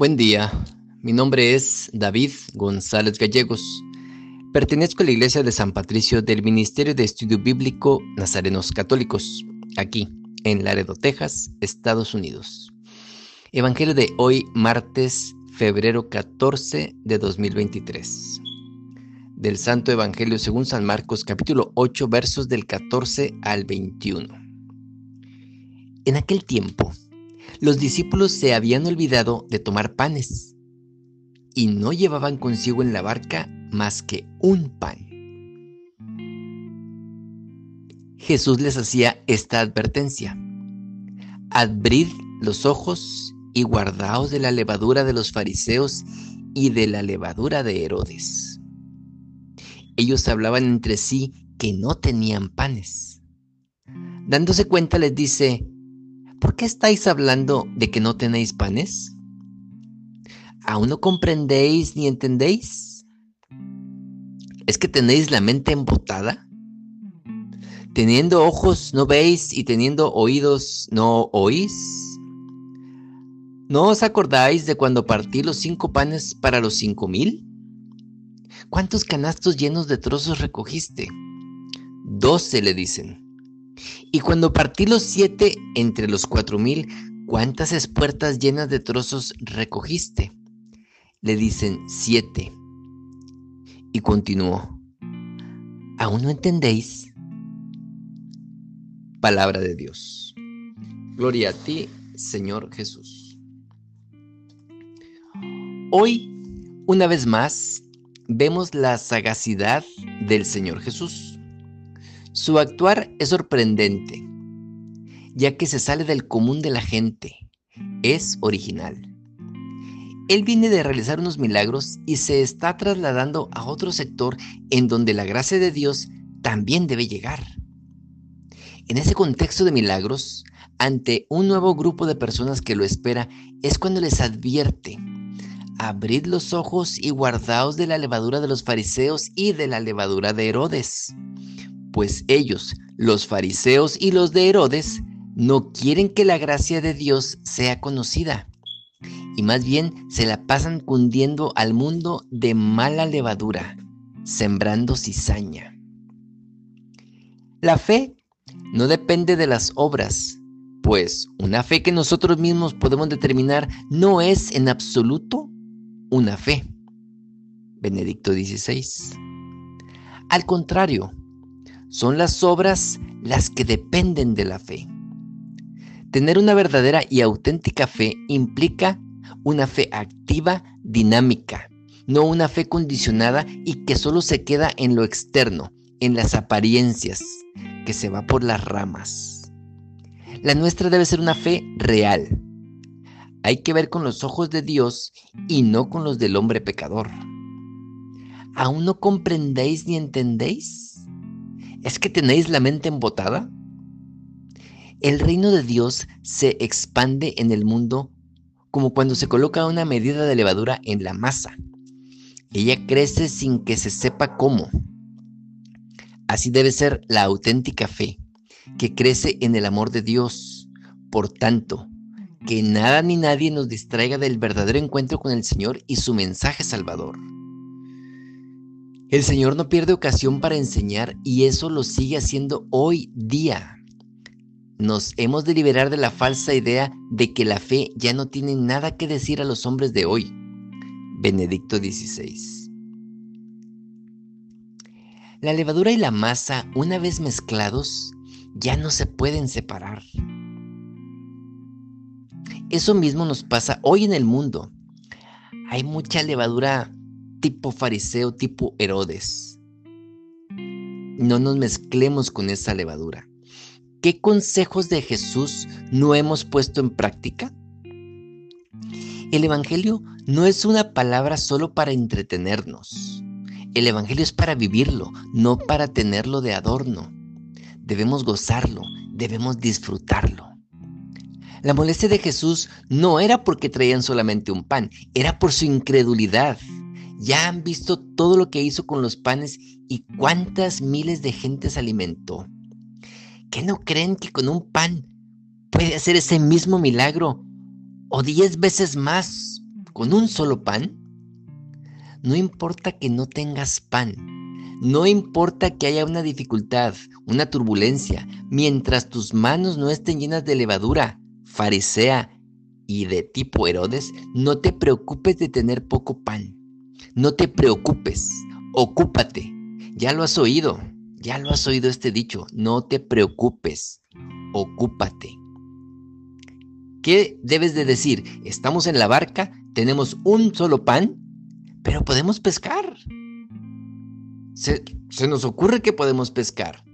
Buen día, mi nombre es David González Gallegos. Pertenezco a la Iglesia de San Patricio del Ministerio de Estudio Bíblico Nazarenos Católicos, aquí en Laredo, Texas, Estados Unidos. Evangelio de hoy, martes, febrero 14 de 2023. Del Santo Evangelio según San Marcos, capítulo 8, versos del 14 al 21. En aquel tiempo, los discípulos se habían olvidado de tomar panes y no llevaban consigo en la barca más que un pan. Jesús les hacía esta advertencia. Abrid los ojos y guardaos de la levadura de los fariseos y de la levadura de Herodes. Ellos hablaban entre sí que no tenían panes. Dándose cuenta les dice, ¿por qué estáis hablando de que no tenéis panes? ¿Aún no comprendéis ni entendéis? ¿Es que tenéis la mente embotada? Teniendo ojos no veis y teniendo oídos no oís. ¿No os acordáis de cuando partí los cinco panes para los cinco mil? ¿Cuántos canastos llenos de trozos recogiste? Doce le dicen. Y cuando partí los siete entre los cuatro mil, ¿cuántas espuertas llenas de trozos recogiste? Le dicen siete. Y continuó, ¿aún no entendéis? Palabra de Dios. Gloria a ti, Señor Jesús. Hoy, una vez más, vemos la sagacidad del Señor Jesús. Su actuar es sorprendente, ya que se sale del común de la gente. Es original. Él viene de realizar unos milagros y se está trasladando a otro sector en donde la gracia de Dios también debe llegar. En ese contexto de milagros, ante un nuevo grupo de personas que lo espera, es cuando les advierte, abrid los ojos y guardaos de la levadura de los fariseos y de la levadura de Herodes pues ellos, los fariseos y los de Herodes, no quieren que la gracia de Dios sea conocida, y más bien se la pasan cundiendo al mundo de mala levadura, sembrando cizaña. La fe no depende de las obras, pues una fe que nosotros mismos podemos determinar no es en absoluto una fe. Benedicto XVI. Al contrario, son las obras las que dependen de la fe. Tener una verdadera y auténtica fe implica una fe activa, dinámica, no una fe condicionada y que solo se queda en lo externo, en las apariencias, que se va por las ramas. La nuestra debe ser una fe real. Hay que ver con los ojos de Dios y no con los del hombre pecador. ¿Aún no comprendéis ni entendéis? ¿Es que tenéis la mente embotada? El reino de Dios se expande en el mundo como cuando se coloca una medida de levadura en la masa. Ella crece sin que se sepa cómo. Así debe ser la auténtica fe, que crece en el amor de Dios. Por tanto, que nada ni nadie nos distraiga del verdadero encuentro con el Señor y su mensaje salvador. El Señor no pierde ocasión para enseñar y eso lo sigue haciendo hoy día. Nos hemos de liberar de la falsa idea de que la fe ya no tiene nada que decir a los hombres de hoy. Benedicto XVI. La levadura y la masa, una vez mezclados, ya no se pueden separar. Eso mismo nos pasa hoy en el mundo. Hay mucha levadura tipo fariseo, tipo Herodes. No nos mezclemos con esa levadura. ¿Qué consejos de Jesús no hemos puesto en práctica? El Evangelio no es una palabra solo para entretenernos. El Evangelio es para vivirlo, no para tenerlo de adorno. Debemos gozarlo, debemos disfrutarlo. La molestia de Jesús no era porque traían solamente un pan, era por su incredulidad. Ya han visto todo lo que hizo con los panes y cuántas miles de gentes alimentó. ¿Qué no creen que con un pan puede hacer ese mismo milagro? O diez veces más con un solo pan, no importa que no tengas pan, no importa que haya una dificultad, una turbulencia, mientras tus manos no estén llenas de levadura, farisea y de tipo Herodes, no te preocupes de tener poco pan. No te preocupes, ocúpate. Ya lo has oído, ya lo has oído este dicho, no te preocupes, ocúpate. ¿Qué debes de decir? Estamos en la barca, tenemos un solo pan, pero podemos pescar. Se, nos ocurre que podemos pescar.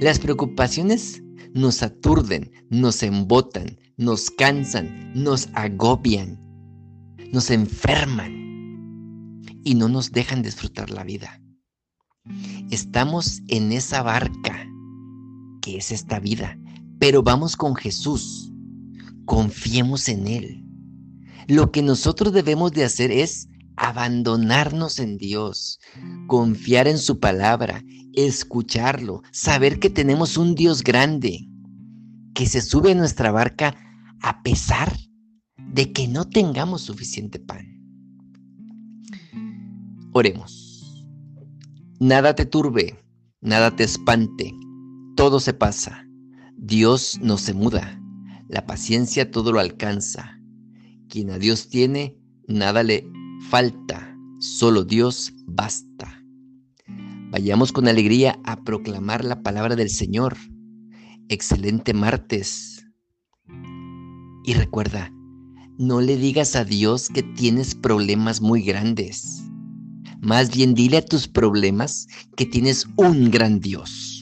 Las preocupaciones nos aturden, nos embotan, nos cansan, nos agobian, nos enferman y no nos dejan disfrutar la vida. Estamos en esa barca que es esta vida, pero vamos con Jesús. Confiemos en Él. Lo que nosotros debemos de hacer es abandonarnos en Dios, confiar en su palabra, escucharlo, saber que tenemos un Dios grande que se sube a nuestra barca a pesar de que no tengamos suficiente pan. Oremos. Nada te turbe, nada te espante, todo se pasa. Dios no se muda, la paciencia todo lo alcanza. Quien a Dios tiene, nada le falta, solo Dios basta. Vayamos con alegría a proclamar la palabra del Señor. Excelente martes. Y recuerda, no le digas a Dios que tienes problemas muy grandes. Más bien dile a tus problemas que tienes un gran Dios.